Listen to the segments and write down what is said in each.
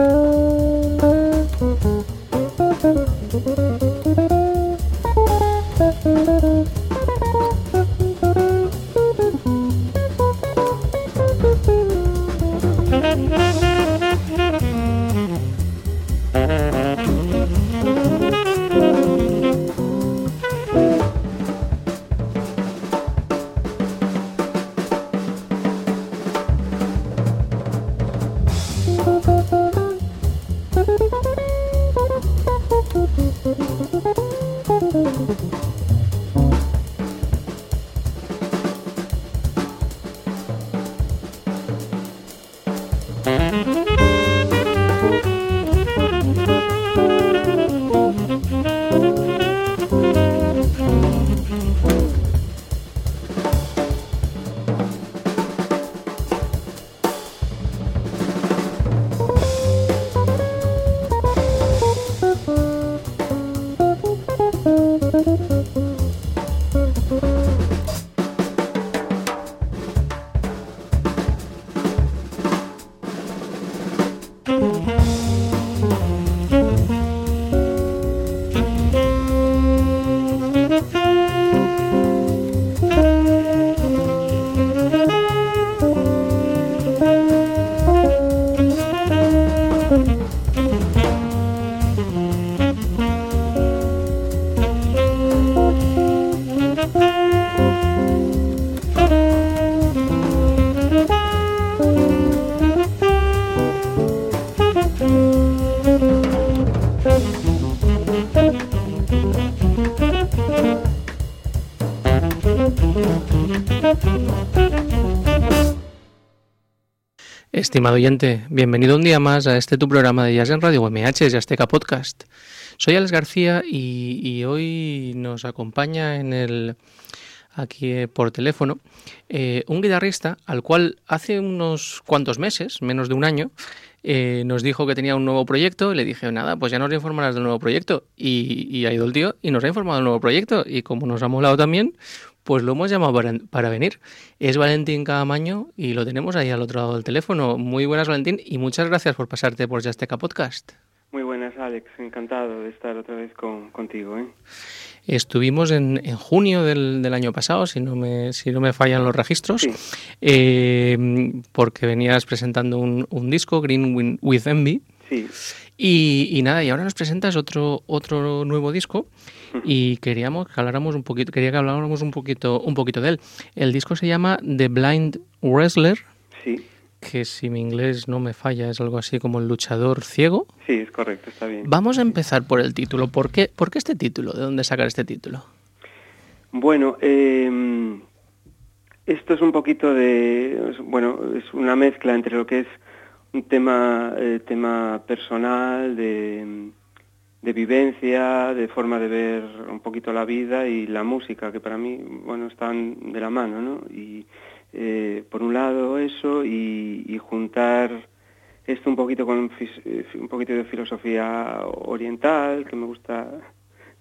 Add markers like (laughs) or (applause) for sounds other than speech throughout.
Música Estimado oyente, bienvenido un día más a este tu programa de Jazz en Radio UMH, Azteca Podcast. Soy Alex García y, hoy nos acompaña en el aquí eh, por teléfono eh, un guitarrista al cual hace unos cuantos meses, menos de un año, eh, nos dijo que tenía un nuevo proyecto. Le dije, nada, pues ya nos informarás del nuevo proyecto. Y, y ha ido el tío y nos ha informado del nuevo proyecto. Y como nos ha molado también, pues lo hemos llamado para, venir. Es Valentín Cadamaño y lo tenemos ahí al otro lado del teléfono. Muy buenas, Valentín, y muchas gracias por pasarte por Yasteca Podcast. Muy buenas, Alex. Encantado de estar otra vez contigo. ¿eh? Estuvimos en, junio del, año pasado, si no me, si no me fallan los registros, eh, porque venías presentando un, un disco, Green with Envy. Sí. Y, nada, y ahora nos presentas otro, otro nuevo disco (laughs) y queríamos que habláramos un poquito, quería que habláramos un poquito, un poquito de él. El disco se llama The Blind Wrestler. Sí. Que si mi inglés no me falla es algo así como el luchador ciego. Sí, es correcto, está bien. Vamos a empezar por el título. ¿Por qué, por qué este título? ¿De dónde sacar este título? Bueno, em, esto es un poquito de, bueno, es una mezcla entre lo que es un tema, eh, tema personal, de, de, vivencia, de forma de ver un poquito la vida y la música, que para mí, bueno, están de la mano, ¿no? Y eh, por un lado eso y, y, juntar esto un poquito con un poquito de filosofía oriental, que me gusta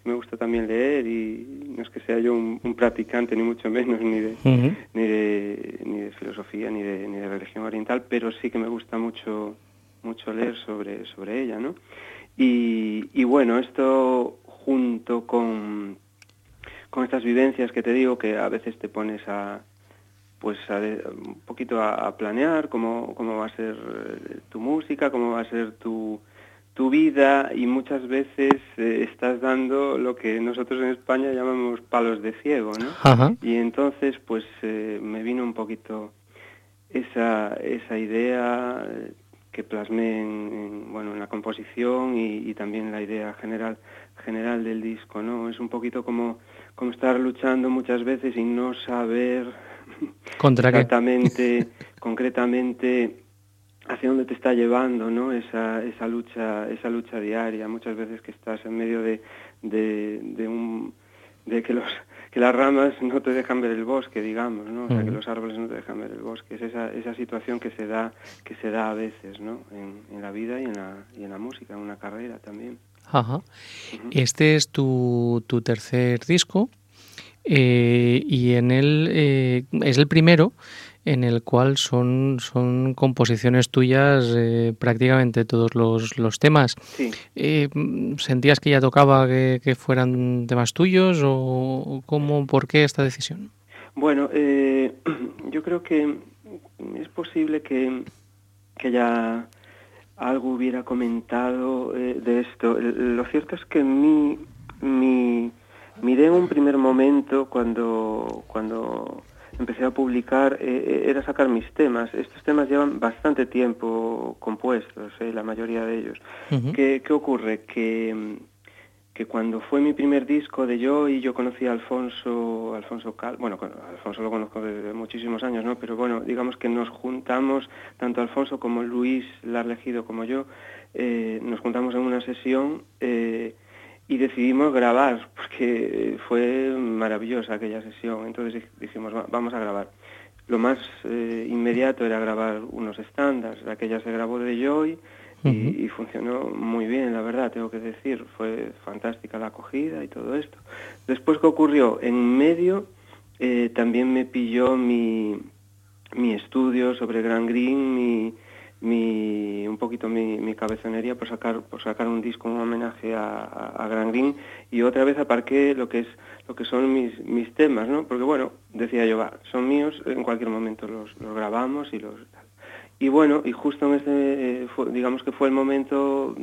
me gusta también leer y no es que sea yo un, practicante ni mucho menos ni de, ni de, ni de filosofía ni de, ni de religión oriental, pero sí que me gusta mucho mucho leer sobre, sobre ella, ¿no? Y, y bueno, esto junto con, con estas vivencias que te digo, que a veces te pones a, pues a un poquito a, a, planear cómo, cómo va a ser eh, tu música, cómo va a ser tu, tu vida y muchas veces eh, estás dando lo que nosotros en España llamamos palos de ciego, ¿no? Y entonces pues eh, me vino un poquito esa, esa idea que plasmé en, bueno, en la composición y, también la idea general, general del disco, ¿no? Es un poquito como, como estar luchando muchas veces y no saber (laughs) ¿Contra exactamente, (laughs) concretamente hacia dónde te está llevando ¿no? esa, esa, lucha, esa lucha diaria, muchas veces que estás en medio de, de, un, de que, los, que las ramas no te dejan ver el bosque, digamos, ¿no? o sea, que los árboles no te dejan ver el bosque. Es esa, esa situación que se da, que se da a veces ¿no? en, en la vida y en la, y en la música, en una carrera también. Ajá. Este es tu, tu tercer disco eh, y en él eh, es el primero en el cual son, son composiciones tuyas eh, prácticamente todos los, los temas. Eh, ¿Sentías que ya tocaba que, fueran temas tuyos o cómo, por qué esta decisión? Bueno, eh, (clears throat) yo creo que es posible que, que ya algo hubiera comentado de esto. Lo cierto es que mi, mi, miré en un primer momento cuando, cuando empecé a publicar eh, eh, era sacar mis temas. Estos temas llevan bastante tiempo compuestos, eh, la mayoría de ellos. ¿Qué, ocurre? Que, que cuando fue mi primer disco de Yo y yo conocí a Alfonso, Alfonso Cal, bueno, Alfonso lo conozco desde muchísimos años, ¿no? Pero bueno, digamos que nos juntamos, tanto Alfonso como Luis Larlegido como yo, nos juntamos en una sesión y decidimos grabar, porque fue maravillosa aquella sesión, entonces dijimos, vamos a grabar. Lo más eh, inmediato era grabar unos estándares, aquella se grabó de Joy y, funcionó muy bien, la verdad, tengo que decir, fue fantástica la acogida y todo esto. Después, ¿qué ocurrió? En medio eh, también me pilló mi, mi estudio sobre Gran Green, mi mi, un poquito mi, cabezonería por sacar, por sacar un disco, un homenaje a, a, Gran Green y otra vez aparqué lo que es lo que son mis, mis temas, ¿no? Porque bueno, decía yo, va, son míos, en cualquier momento los, grabamos y los y bueno, y justo en este, eh, digamos que fue el momento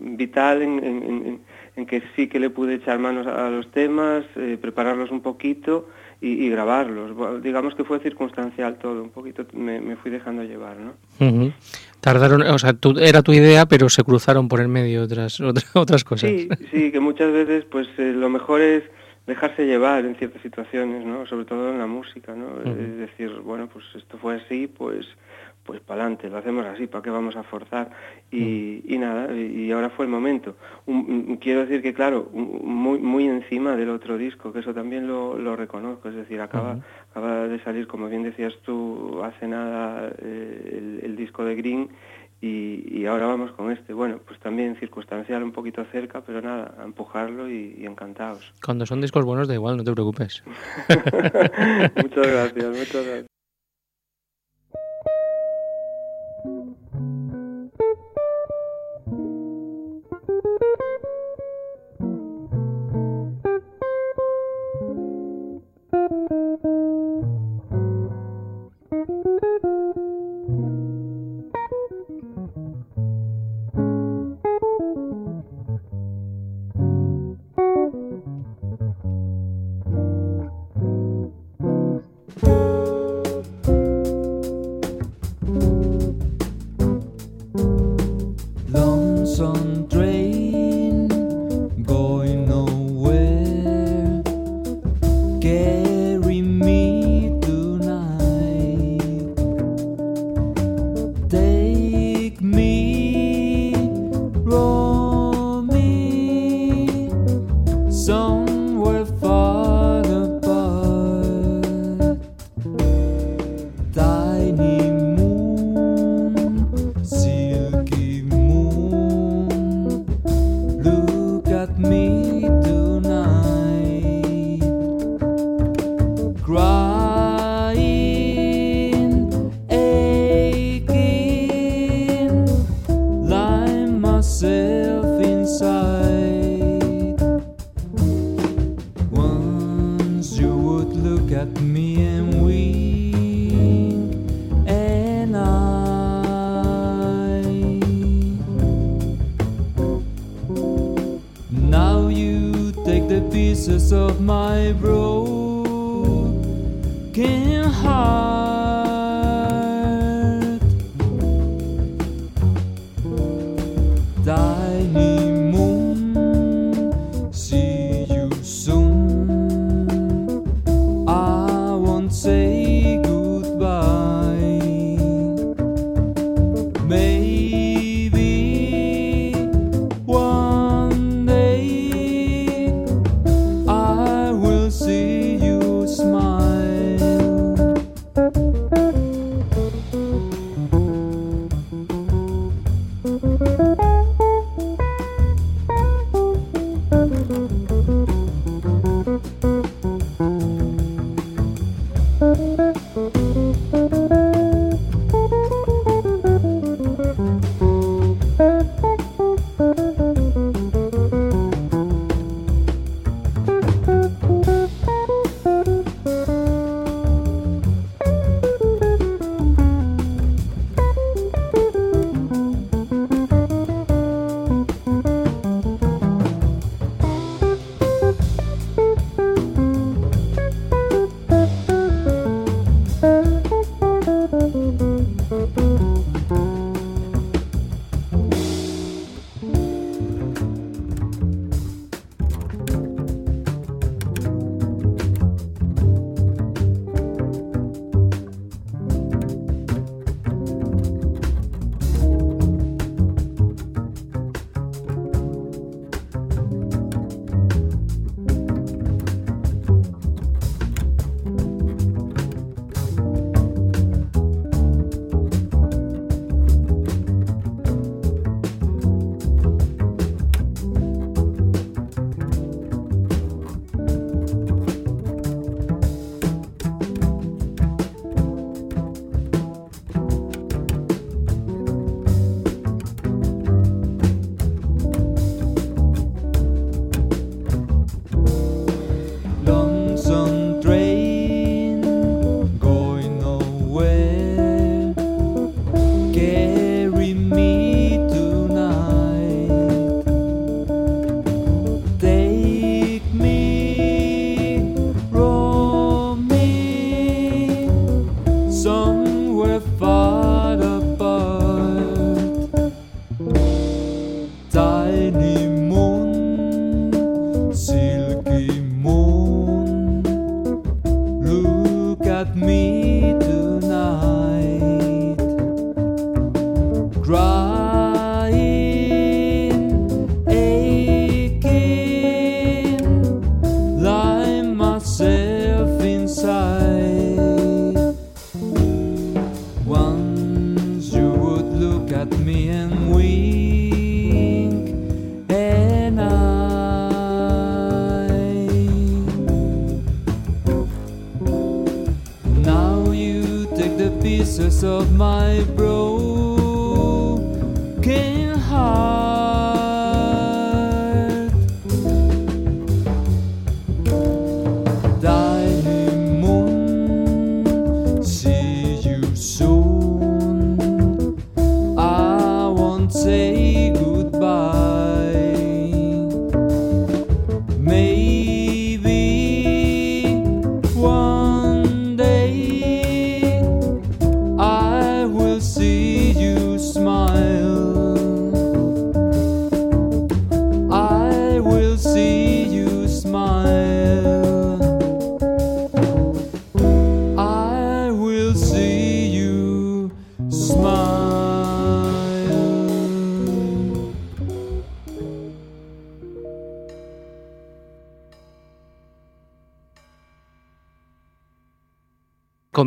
vital en, en, en, que sí que le pude echar manos a, los temas, eh, prepararlos un poquito y, grabarlos. digamos que fue circunstancial todo, un poquito me, fui dejando llevar, ¿no? Tardaron, o sea, era tu idea, pero se cruzaron por el medio otras (laughs) otras, cosas. Sí, sí, que muchas veces pues eh, lo mejor es dejarse llevar en ciertas situaciones, ¿no? Sobre todo en la música, ¿no? Es decir, bueno, pues esto fue así, pues pues para adelante, lo hacemos así, ¿para qué vamos a forzar? Y, y nada, y ahora fue el momento. quiero decir que, claro, muy, muy encima del otro disco, que eso también lo, lo reconozco, es decir, acaba, acaba de salir, como bien decías tú, hace nada eh, el, disco de Green y, ahora vamos con este. Bueno, pues también circunstancial un poquito cerca, pero nada, a empujarlo y, y encantados. Cuando son discos buenos da igual, no te preocupes. (laughs) muchas gracias, muchas gracias.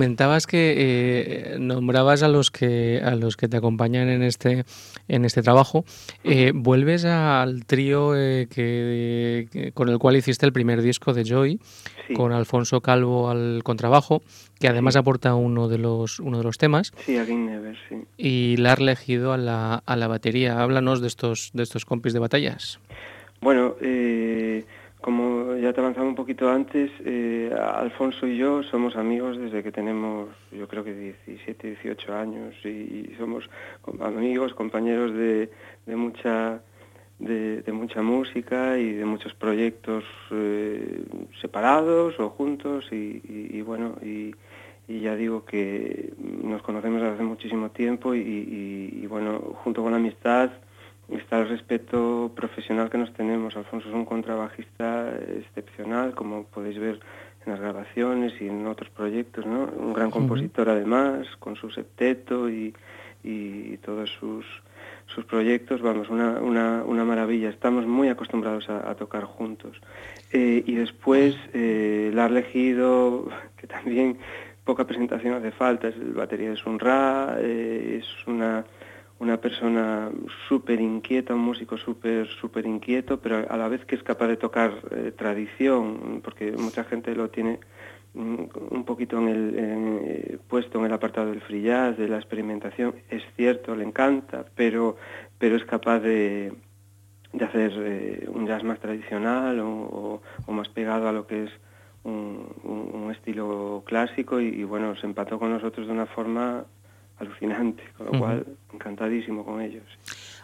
Comentabas que eh, nombrabas a los que a los que te acompañan en este en este trabajo. Eh, vuelves al trío eh, que, que- con el cual hiciste el primer disco de Joy, Sí, con Alfonso Calvo al contrabajo, que además Sí. aporta uno de los uno de los temas, sí, Again Never, sí. y la has elegido a la, a la batería. Háblanos de estos de estos compis de batallas. Bueno, eh, como ya te avanzaba un poquito antes, eh, Alfonso y yo somos amigos desde que tenemos, yo creo que 17, 18 años y, somos amigos, compañeros de, de mucha de, mucha música y de muchos proyectos eh, separados o juntos y, y- bueno y, y ya digo que nos conocemos desde hace muchísimo tiempo y, bueno junto con la amistad está el respeto profesional que nos tenemos. Alfonso es un contrabajista excepcional, como podéis ver en las grabaciones y en otros proyectos, ¿no? Un gran compositor además, con su septeto y, y todos sus, sus proyectos, vamos, una, una, una maravilla. Estamos muy acostumbrados a, a tocar juntos. Eh, y después, eh, la ha elegido, (laughs) que también poca presentación hace falta, es el batería de Sunra, eh, es una una persona súper inquieta, un músico súper súper inquieto, pero a la vez que es capaz de tocar eh, tradición, porque mucha gente lo tiene mm, un poquito en el, eh, puesto en el apartado del free jazz, de la experimentación, es cierto, le encanta, pero, pero es capaz de, de hacer eh, un jazz más tradicional o, más pegado a lo que es un estilo clásico y, y, bueno, se empató con nosotros de una forma alucinante, con lo cual encantadísimo con ellos.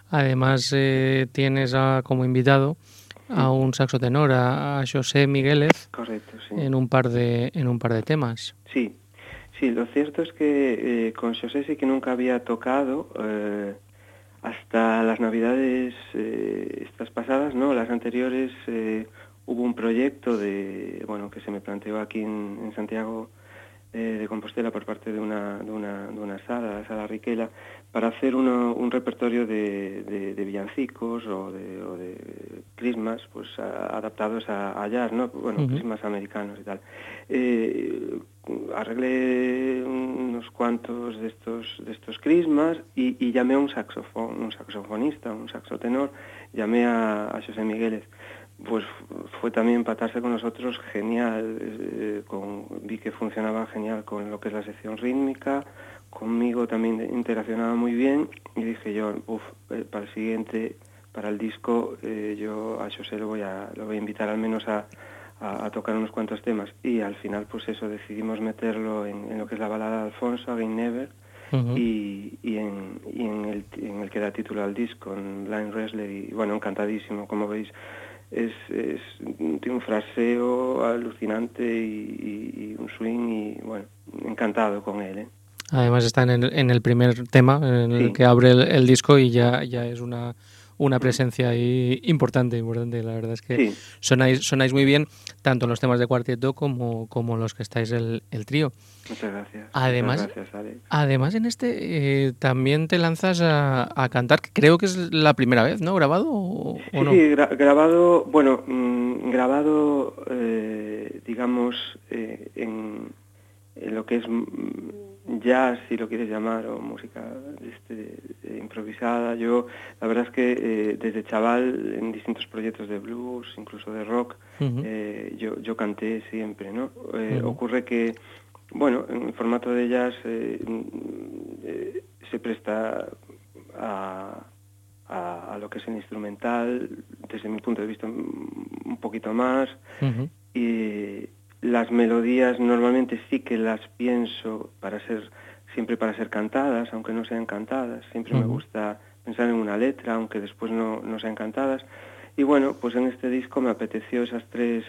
Además eh, tienes a- como invitado a un saxotenor, a, a José Migueles, Correcto, sí. en un par de en un par de temas. Sí, sí, lo cierto es que eh, con José sí que nunca había tocado eh, hasta las navidades eh, estas pasadas, ¿no? Las anteriores eh, hubo un proyecto de, bueno, que se me planteó aquí en, en Santiago eh, de Compostela por parte de una, de una, de una sala, la sala Riquela, para hacer uno, un repertorio de, de, de villancicos o de, o de crismas pues, a, adaptados a, a, jazz, ¿no? bueno, uh -huh. crismas americanos y tal. Eh, arreglé unos cuantos de estos, de estos crismas y, y llamé a un saxofón, un saxofonista, un saxotenor, llamé a, a José Migueles pues fue también empatarse con nosotros genial, eh, con, vi que funcionaba genial con lo que es la sección rítmica, conmigo también interaccionaba muy bien y dije yo, uff, eh, para el siguiente, para el disco, eh, yo a José lo voy a, lo voy a invitar al menos a, a, a tocar unos cuantos temas y al final pues eso, decidimos meterlo en, en lo que es la balada de Alfonso, Again Never, y, y, en, y en, el, en el que da título al disco, en Line Wrestler, y bueno, encantadísimo, como veis, es, es tiene un fraseo alucinante y, y- y un swing y bueno, encantado con él. ¿eh? Además está en el, en el primer tema, en el Sí. que abre el, el disco y ya, ya es una, una presencia ahí importante, importante. La verdad es que Sí, sonáis, sonáis muy bien, tanto en los temas de cuarteto como, como en los que estáis el, el trío. muchas gracias. Además- Muchas gracias, Alex. Además, en este eh, también te lanzas a, a cantar, creo que es la primera vez, ¿no? ¿Grabado o, o Sí, no? sí, gra- grabado, bueno, mm, grabado, eh, digamos, eh, en, en lo que es mm, jazz, si lo quieres llamar, o música este, eh, improvisada. Yo, la verdad es que eh, desde chaval, en distintos proyectos de blues, incluso de rock, eh, yo, yo canté siempre, ¿no? Eh. Ocurre que bueno, en formato de jazz se presta a, a, a lo que es el instrumental, desde mi punto de vista un poquito más, y las melodías normalmente sí que las pienso para ser siempre para ser cantadas, aunque no sean cantadas. Siempre me gusta pensar en una letra, aunque después no, no sean cantadas. Y bueno, pues en este disco me apeteció esas tres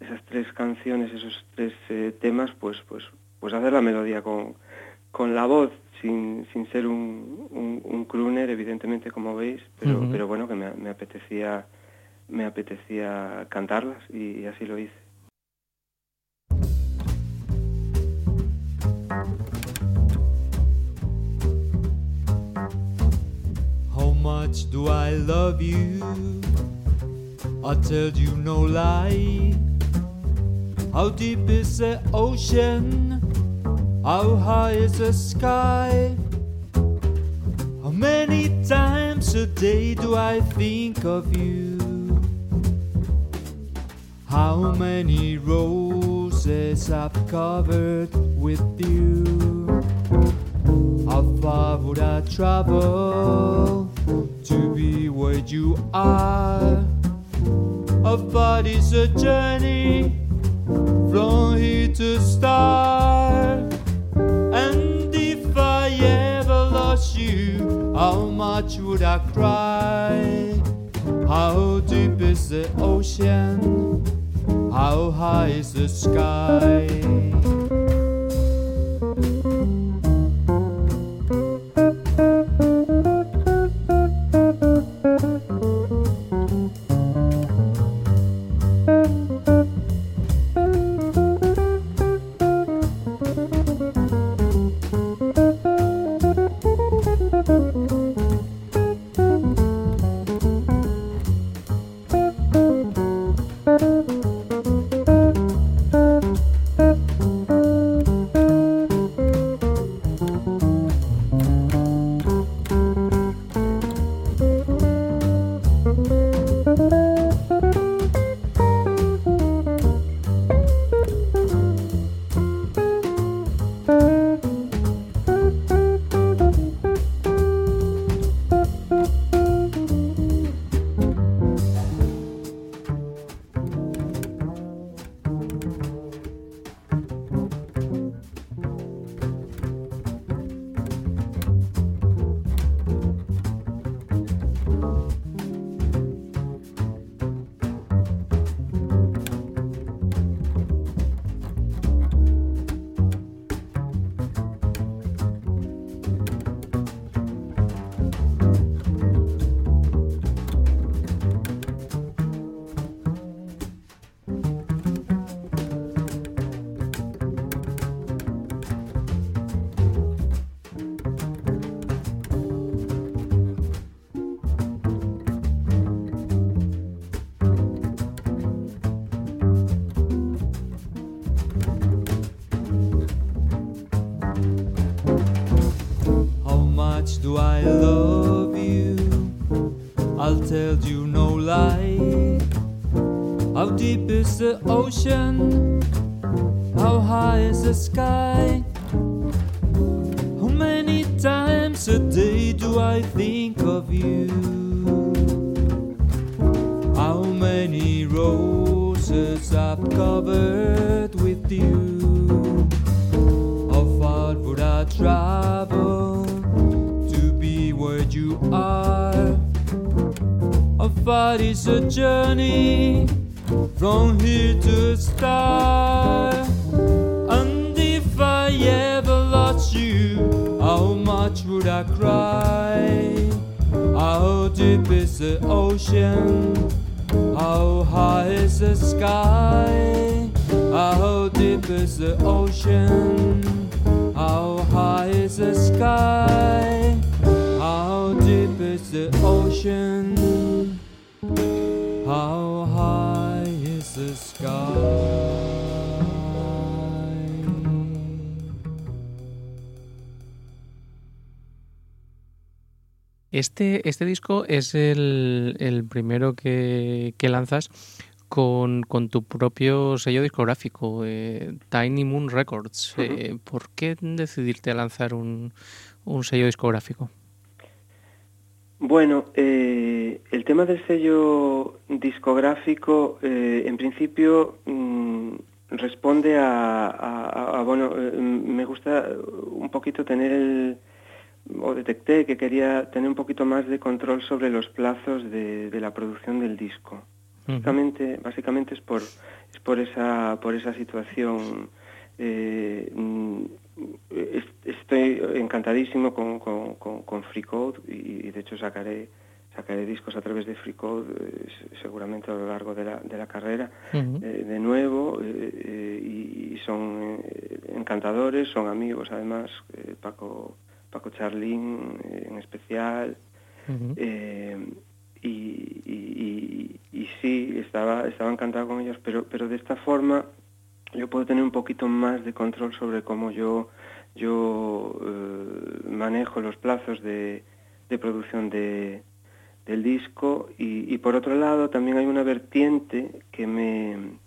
esas tres canciones, esos tres eh, temas, pues pues pues hacer la melodía con, con la voz, sin, sin ser un, un, un crooner, evidentemente, como veis, pero, pero bueno, que me, me apetecía me apetecía cantarlas y, y así lo hice. Much do I love you? I tell you no lie. How deep is the ocean? How high is the sky? How many times a day do I think of you? How many roses I've covered with you? How far would I travel to be where you are? A body's a journey from here to star? And if I ever lost you, how much would I cry? How deep is the ocean? How high is the sky? Deep is the ocean? Este, disco es el, el primero que, que lanzas con, con tu propio sello discográfico, eh, Tiny Moon Records. Eh, ¿Por qué decidirte a lanzar un, un sello discográfico? Bueno, eh, el tema del sello discográfico, eh, en principio, mm, responde a, a- a- bueno, eh, me gusta un poquito tener el, o detecté que quería tener un poquito más de control sobre los plazos de, de la producción del disco. Básicamente, básicamente es por, es por esa, por esa situación. eh, es- estoy encantadísimo con, con, con, con Free Code y, y de hecho sacaré sacaré discos a través de Free Code eh, se- seguramente a lo largo de la, de la carrera eh, de nuevo eh, y, y son encantadores, son amigos además, Paco, Paco Charlín eh, en especial, eh, y, y- y- y sí, estaba, estaba encantado con ellos, pero, pero de esta forma yo puedo tener un poquito más de control sobre cómo yo, yo eh, manejo los plazos de, de producción de, del disco. Y, y por otro lado también hay una vertiente que me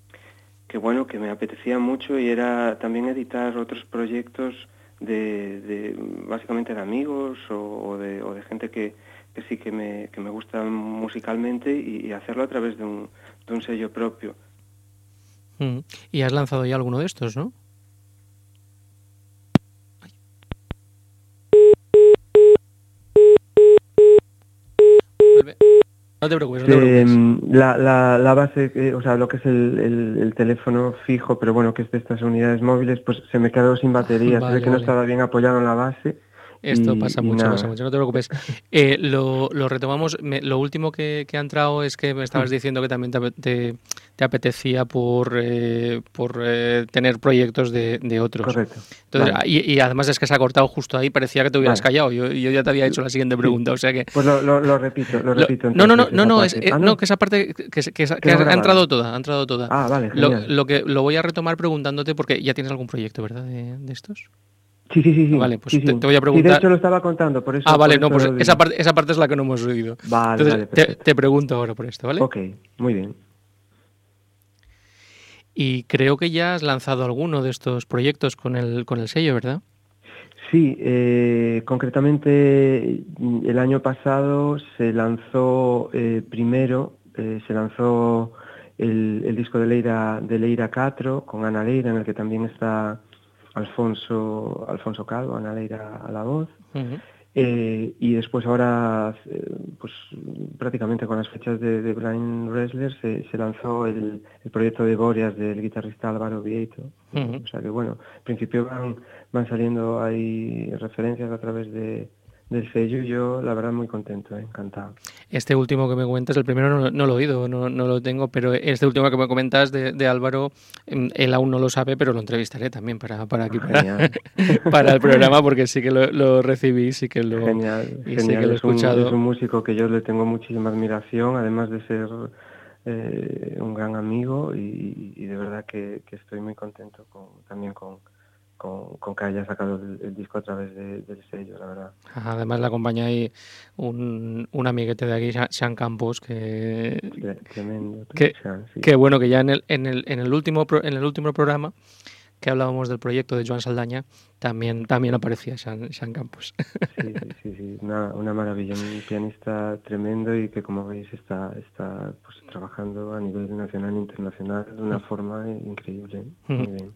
que bueno que me apetecía mucho y era también editar otros proyectos de, básicamente de amigos o, de, o de gente que, sí que me, que me gusta musicalmente y, hacerlo a través de un, de un sello propio. Ujú. Y has lanzado ya alguno de estos, ¿no? Vuelve. No te preocupes, no te preocupes. Eh, la, la, la base, eh, o sea, lo que es el, el- el teléfono fijo, pero bueno, que es de estas unidades móviles, pues se me quedó sin batería, (laughs) se Vale, ve que no estaba bien apoyado en la base. Esto y- pasa mucho, nada. pasa mucho, no te preocupes. Eh, lo, lo retomamos. Me- lo último que, que ha entrado es que me estabas diciendo que también te- te apetecía por, eh, por eh, tener proyectos de, de otros. Correcto. Entonces, Vale. y, y además es que se ha cortado justo ahí, parecía que te hubieras Vale. callado. Yo, yo ya te había hecho la siguiente pregunta, o sea que... Pues lo, lo, lo repito, lo Lo- repito. no, no, no, no, no, es, eh, Ah, no, que esa parte que, que, que- que Quedó ha, entrado toda, ha entrado toda. Ah, vale, Lo, que lo voy a retomar preguntándote porque ya tienes algún proyecto, ¿verdad? De, de estos. Sí, sí, sí. sí. Vale, pues Sí, te- sí. te voy a Sí, preguntar- de hecho lo estaba contando, por eso. Ah, vale, no, pues esa parte, esa parte es la que no hemos oído. Vale, Entonces, vale, te, te pregunto ahora por esto, ¿vale? Ok, muy bien. Y creo que ya has lanzado alguno de estos proyectos con el, con el sello, ¿verdad? Sí, eh, concretamente mm, el año pasado se lanzó eh, primero, eh, se lanzó el, el disco de Leira, de Leira 4 con Ana Leira, en el que también está Alfonso, Alfonso Calvo, Ana Leira a la voz. Eh, y después ahora, eh, pues prácticamente con las fechas de, de Blind Wrestler se, se lanzó el, el proyecto de Boreas del guitarrista Álvaro Vieito. O sea que bueno, en principio van, van saliendo ahí referencias a través de, del sello yo la verdad muy contento, eh, encantado. Este último que me comentas, el primero no, no lo he oído, no, no lo tengo, pero este último que me comentas de, de Álvaro, em, él aún no lo sabe, pero lo entrevistaré también para, para aquí, (laughs) para, el programa, porque sí que lo, lo recibí, sí que lo... genial, y sí que genial. lo he es, un, escuchado. es un músico que yo le tengo muchísima admiración, además de ser eh, un gran amigo y, y de verdad que, que estoy muy contento con, también con, con, con que haya sacado el, el disco a través de- del sello, la verdad. Además le acompaña ahí un, un amiguete de aquí, Sean- Campos, que, Tre- Tremendo. Que- Sean, sí. que bueno, que ya en el, en el, en el último pro- en el último programa que hablábamos del proyecto de Joan Saldaña, también, también aparecía Sean, Sean Campos. Sí, sí, sí, Una, una maravilla, un pianista tremendo y que como veis está, está pues, trabajando a nivel nacional e internacional de una forma increíble. Muy bien.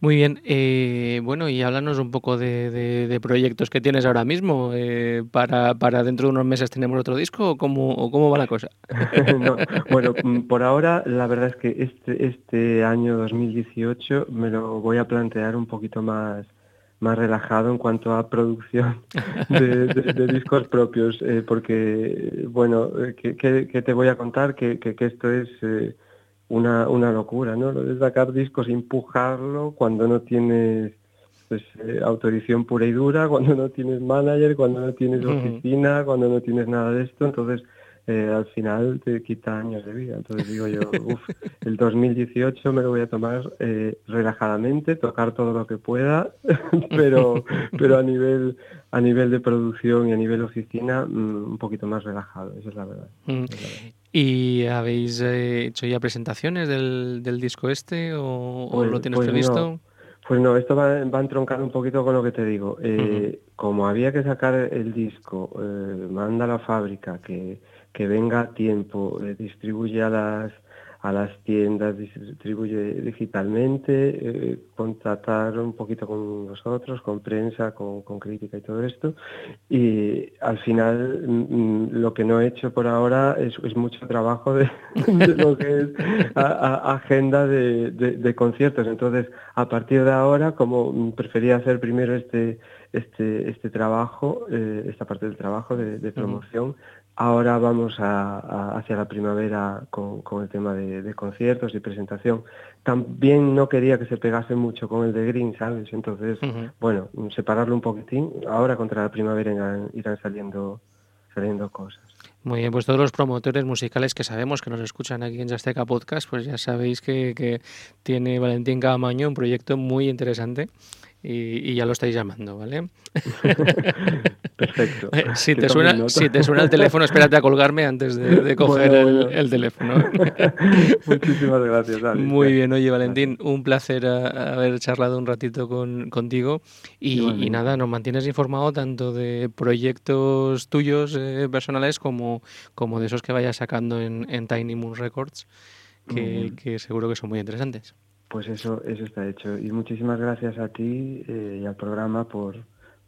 Muy bien, eh, bueno, y háblanos un poco de, de- de proyectos que tienes ahora mismo. eh, para, ¿Para dentro de unos meses tenemos otro disco o cómo, o cómo va la cosa? (laughs) No, bueno, mm, por ahora la verdad es que este, este año 2018 me lo voy a plantear un poquito más más relajado en cuanto a producción de, de- de (laughs) discos propios, eh, porque, bueno, eh, ¿qué, te voy a contar? Que, que- que esto es eh, una, una locura, ¿no? Lo de sacar discos empujarlo cuando no tienes pues, eh, autorización pura y dura, cuando no tienes manager, cuando no tienes oficina, cuando no tienes nada de esto, entonces eh, al final te quita años de vida. Entonces digo yo, uff, el 2018 me lo voy a tomar eh, relajadamente, tocar todo lo que pueda, (laughs) pero pero a nivel a nivel de producción y a nivel oficina mm, un poquito más relajado, esa es la verdad. Mm. esa es la verdad. ¿Y habéis eh, hecho ya presentaciones del, del disco este o, o Pues- lo tienes pues previsto? no. Pues no, esto va, va a entroncar un poquito con lo que te digo. Eh, Como había que sacar el disco, eh, manda a la fábrica que, que venga a tiempo, eh, distribuye a las, a las tiendas, distribuye digitalmente, eh, contratar un poquito con nosotros, con prensa, con, con crítica y todo esto. Y al final mm, lo que no he hecho por ahora es, es mucho trabajo de, (laughs) de lo que es a- a- agenda de, de- de conciertos. Entonces, a partir de ahora, como prefería hacer primero este, este, este trabajo, eh, esta parte del trabajo de, de promoción, ahora vamos a, a- hacia la primavera con, con el tema de, de conciertos y presentación. También no quería que se pegase mucho con el de Green, ¿sabes? Entonces, bueno, separarlo un poquitín. Ahora contra la primavera irán, irán saliendo, saliendo cosas. Muy bien, pues todos los promotores musicales que sabemos que nos escuchan aquí en Yasteca Podcast, pues ya sabéis que, que tiene Valentín Camaño un proyecto muy interesante y, y ya lo estáis llamando, ¿vale? (laughs) Perfecto. Eh, Si te, suena, si te suena el teléfono, espérate a colgarme antes de, de coger Bueno, el, bueno. el teléfono. (laughs) Muchísimas gracias, Alex. Muy bien, oye Valentín, un placer a- haber charlado un ratito con, contigo y, nada, nos mantienes informado tanto de proyectos tuyos eh, personales como, como de esos que vayas sacando en, en Tiny Moon Records, que seguro que son muy interesantes. Pues eso, eso está hecho. Y muchísimas gracias a ti eh, y al programa por,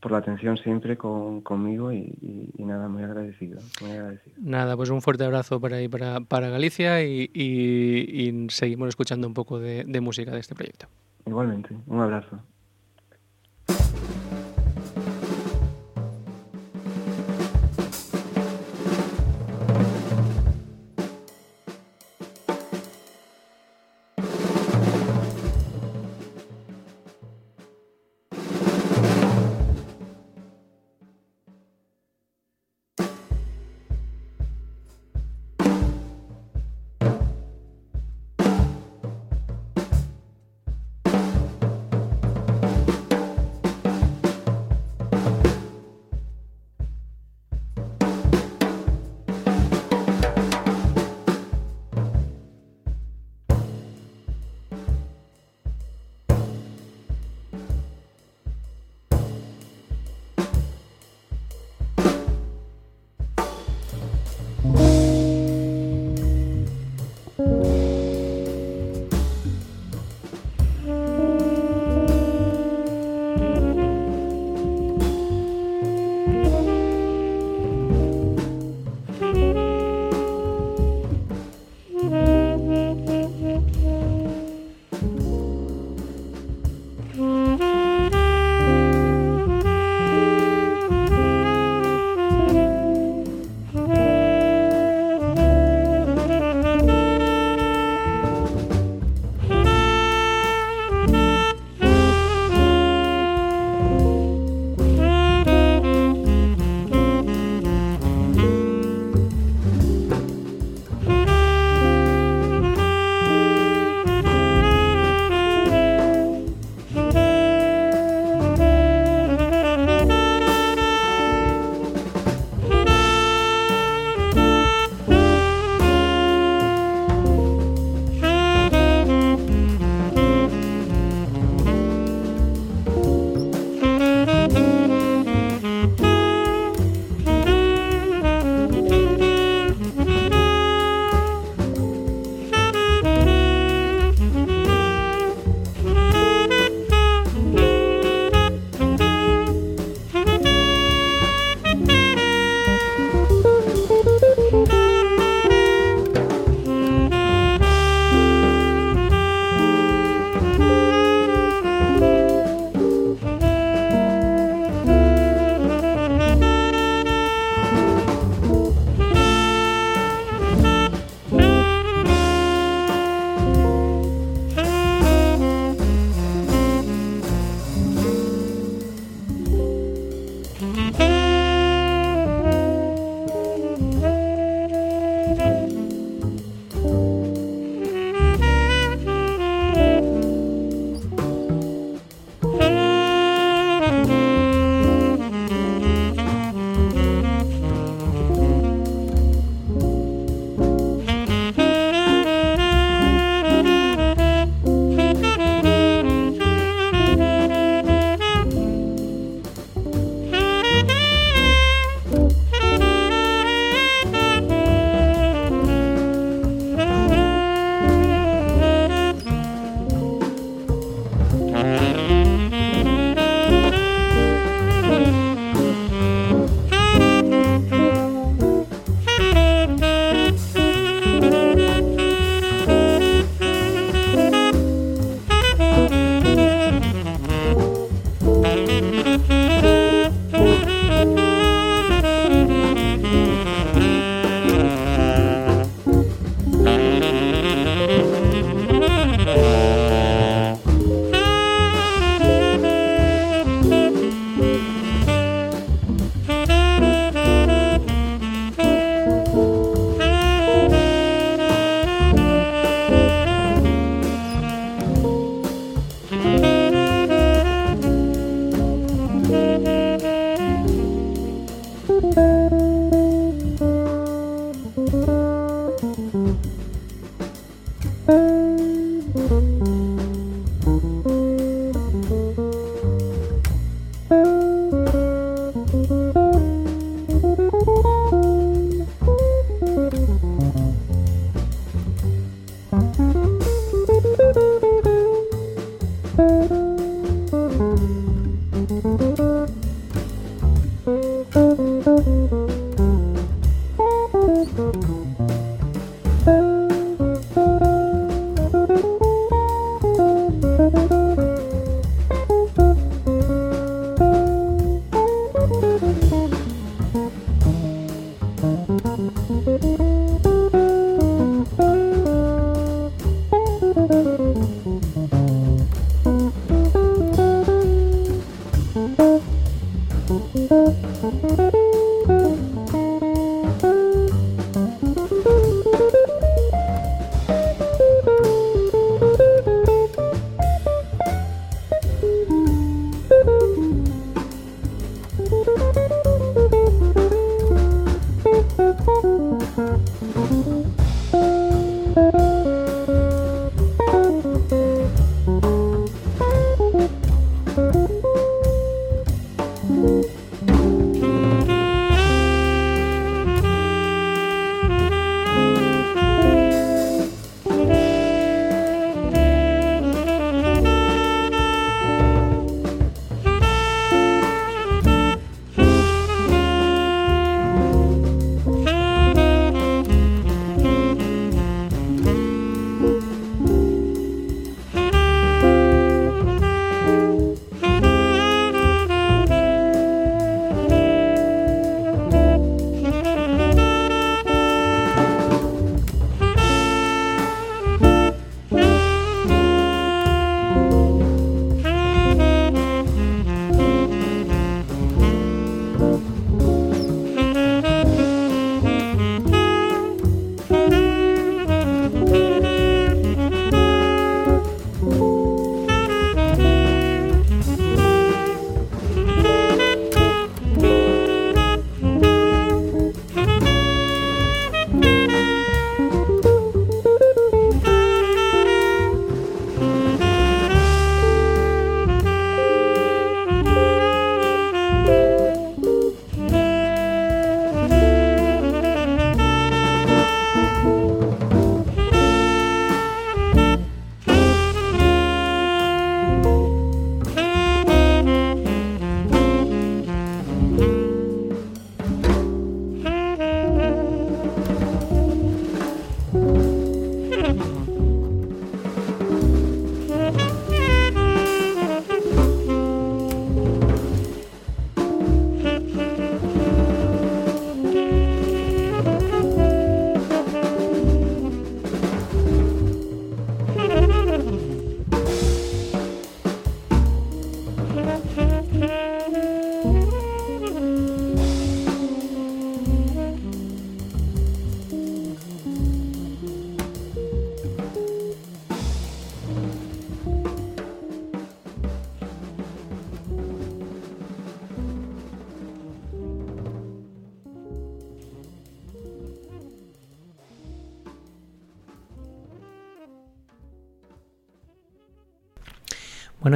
por la atención siempre con, conmigo y, y- y nada, muy agradecido. Muy agradecido. Nada, pues un fuerte abrazo para para, para Galicia y, y- y seguimos escuchando un poco de, de música de este proyecto. Igualmente, un abrazo.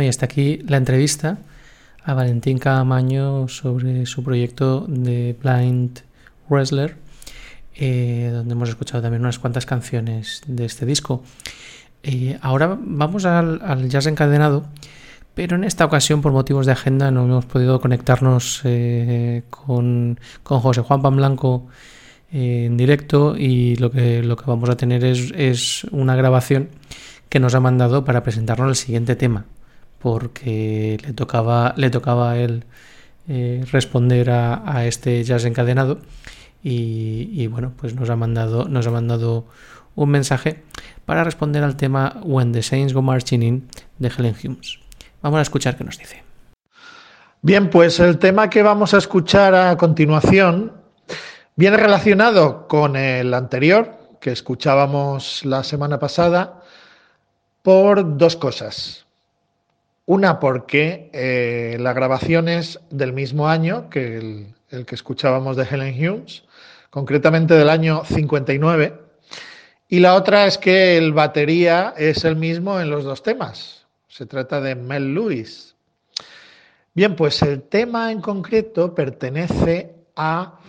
Y hasta aquí la entrevista a Valentín Camaño sobre su proyecto de Blind Wrestler, eh, donde hemos escuchado también unas cuantas canciones de este disco. Eh, ahora vamos al, jazz encadenado, pero en esta ocasión por motivos de agenda no hemos podido conectarnos eh, con, José Juan Pan Blanco en directo y lo que, vamos a tener es una grabación que nos ha mandado para presentarnos el siguiente tema porque le tocaba, le tocaba a él eh, responder a, este jazz encadenado y, bueno, pues nos ha, mandado, nos ha mandado un mensaje para responder al tema When the Saints Go Marching In de Helen Humes. Vamos a escuchar qué nos dice. Bien, pues el tema que vamos a escuchar a continuación viene relacionado con el anterior que escuchábamos la semana pasada por dos cosas. Una porque eh, la grabación es del mismo año que el, que escuchábamos de Helen Humes, concretamente del año 59. Y la otra es que el batería es el mismo en los dos temas. Se trata de Mel Lewis. Bien, pues el tema en concreto pertenece a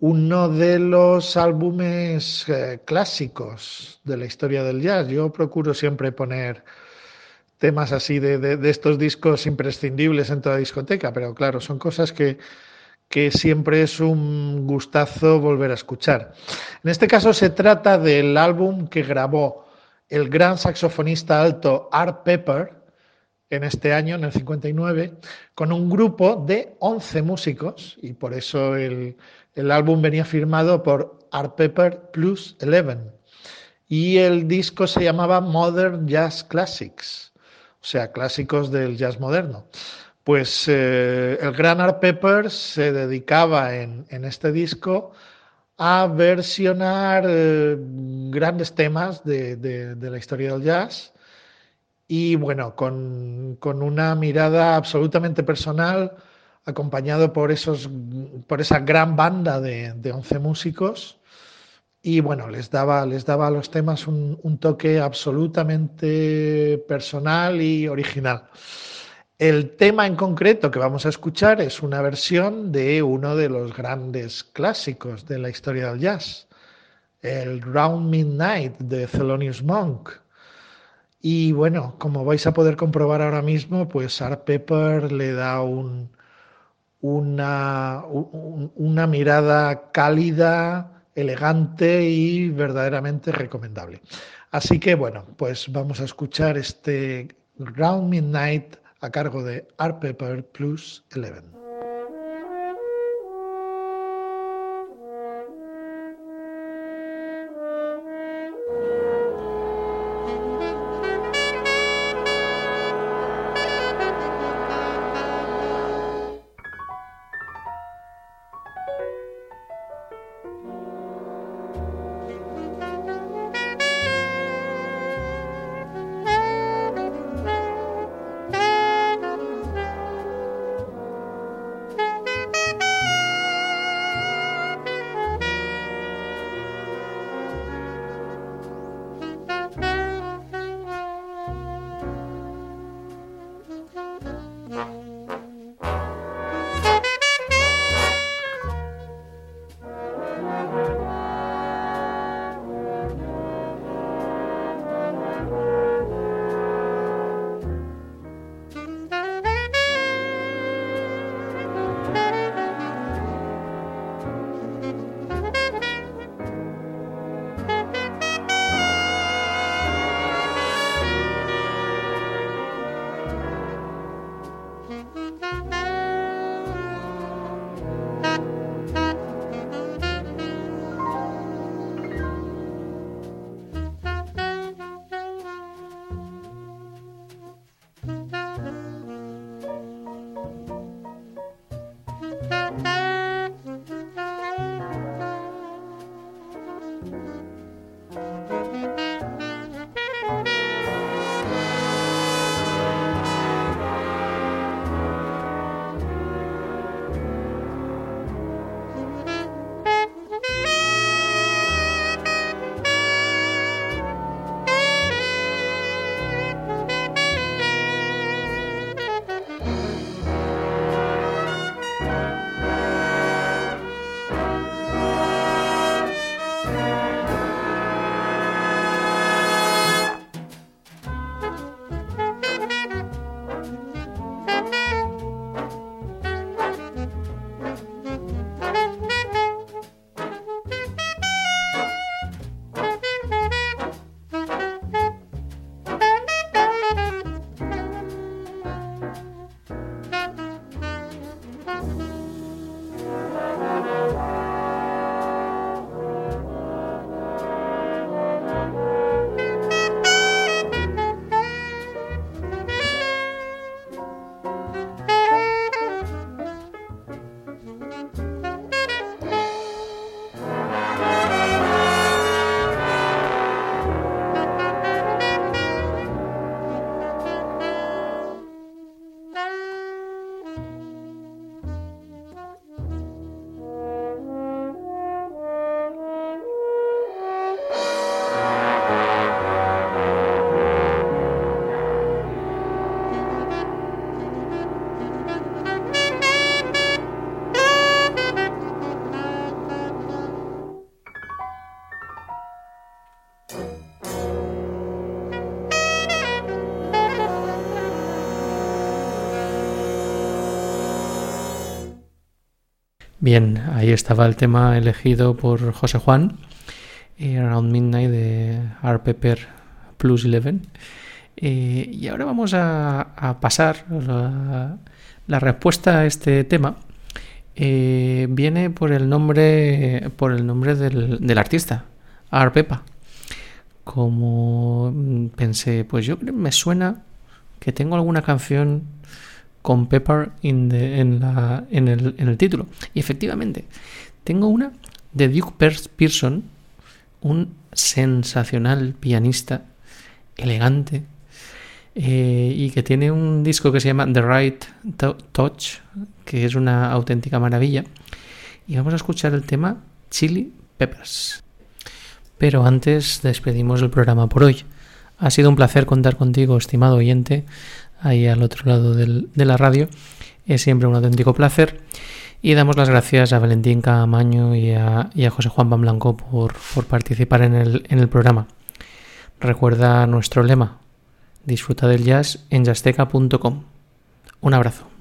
uno de los álbumes eh, clásicos de la historia del jazz. Yo procuro siempre poner temas así de, estos discos imprescindibles en toda discoteca, pero claro, son cosas que, siempre es un gustazo volver a escuchar. En este caso se trata del álbum que grabó el gran saxofonista alto Art Pepper en este año, en el 59, con un grupo de 11 músicos, y por eso el, el álbum venía firmado por Art Pepper Plus 11. Y el disco se llamaba Modern Jazz Classics o sea, clásicos del jazz moderno. Pues eh, el gran Art Pepper se dedicaba en, este disco a versionar eh, grandes temas de, la historia del jazz y bueno, con, una mirada absolutamente personal, acompañado por, esos, por esa gran banda de, de 11 músicos y bueno, les daba, les daba a los temas un, toque absolutamente personal y original. El tema en concreto que vamos a escuchar es una versión de uno de los grandes clásicos de la historia del jazz, el Round Midnight de Thelonious Monk. Y bueno, como vais a poder comprobar ahora mismo, pues Art Pepper le da un, una, una mirada cálida, elegante y verdaderamente recomendable. Así que bueno, pues vamos a escuchar este Round Midnight a cargo de Art Pepper Plus Eleven. Bien, ahí estaba el tema elegido por José Juan, eh, Around Midnight de Art Pepper Plus 11. Eh, y ahora vamos a, pasar la, respuesta a este tema. Eh, viene por el nombre, por el nombre del, artista, Art Pepa. Como pensé, pues yo me suena que tengo alguna canción con Pepper en, el, título. Y efectivamente, tengo una de Duke Pearson, un sensacional pianista, elegante, eh, y que tiene un disco que se llama The Right Touch, que es una auténtica maravilla. Y vamos a escuchar el tema Chili Peppers. Pero antes despedimos el programa por hoy. Ha sido un placer contar contigo, estimado oyente, ahí al otro lado de la radio. Es siempre un auténtico placer. Y damos las gracias a Valentín Camaño y a, José Juan Blanco por, por participar en el, en el programa. Recuerda nuestro lema, disfruta del jazz en jazzteca.com. Un abrazo.